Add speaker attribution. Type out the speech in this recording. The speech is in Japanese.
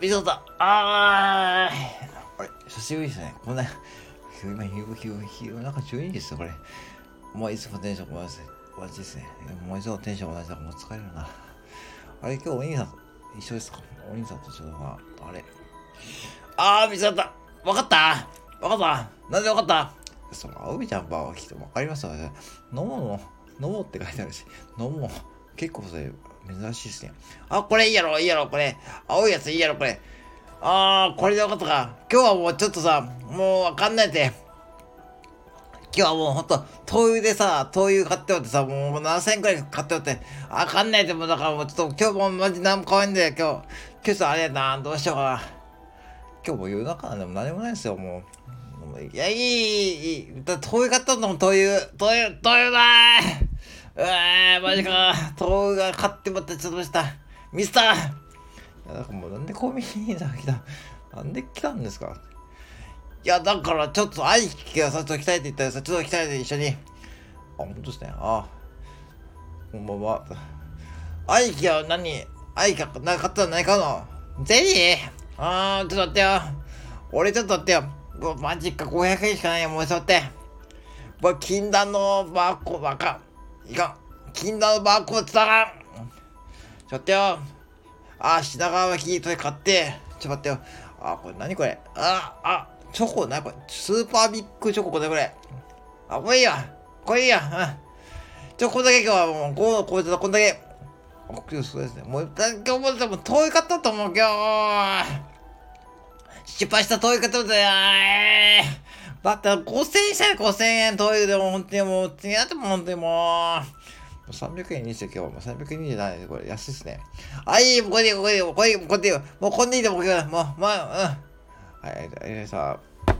Speaker 1: 見そうだ。あー。あれ、久しぶりですね。こんな、今、ひうひうひう、なんか12時ですよ、これ。もういつもテンション同じ同じですね。もういつもテンション同じだからもう疲れるな。あれ、今日お兄さんと一緒ですか？お兄さんとちょっとまあ、あれ。あー、見つかった。わかった？わかった？なんでわかった？その、青みちゃんばは来てわかりますよね。飲もうの、飲もうって書いてあるし、飲もう。結構それ、珍しいですね。あ、これいいやろ、いいやろ、これ。青いやついいやろ、これ。あー、これでよかったか。今日はもうちょっとさ、もうわかんないって。今日はもうほんと、灯油でさ、灯油買っておってさ、もう7000円くらい買っておって、あかんないって、もだからもうちょっと今日もマジ何も買わんだよ、今日。今朝あれやな、どうしようかな。今日も夜中なんでも何もないですよ、もう。いや、いい、いい。だ灯油買ったのも灯油。灯油、灯油だーー、マジか。灯油が買ってもってちょっとした。ミスターいや、だからもうなんでコンビニに来たなんで来たんですか？いや、だからちょっと兄貴がさ、ちょっと来たいって言ったらさ、ちょっと来たいで一緒に。あ、本当ですね。あこんばんは。兄貴は何？兄貴が何買ったの何買うの？ゼリー？あー、ちょっと待ってよ。俺ちょっと待ってよ。うわマジか、500円しかないよ、もうちょっと待って。う、禁断のバーコード、あかん。いかん。禁断のバーコードつなが。ちょっとよ。あ、品川焼きそれ買って。ちょっと待ってよ。あ、これ何これ？あ、あ、チョコなこれ。スーパービッグチョコこれこれ。あ、これいいや。これいいや。うん。ちょ、こんだけ今日はもう、こう、こいつだ、こんだけ。あ、そうですね。もう、今日もでも遠いかったと思う、今日。失敗した遠いかっただよ。だって5000円したら5000円遠いでも本当にもう、次やっても本当にもう。300円にして今日はもう327円で。これ安いっすね。あ、いい、もうこれでいい、これでいい、これでいい、これでいい。もうこんでいいでもう、もう、もう、うん。はい、ありがとうございました。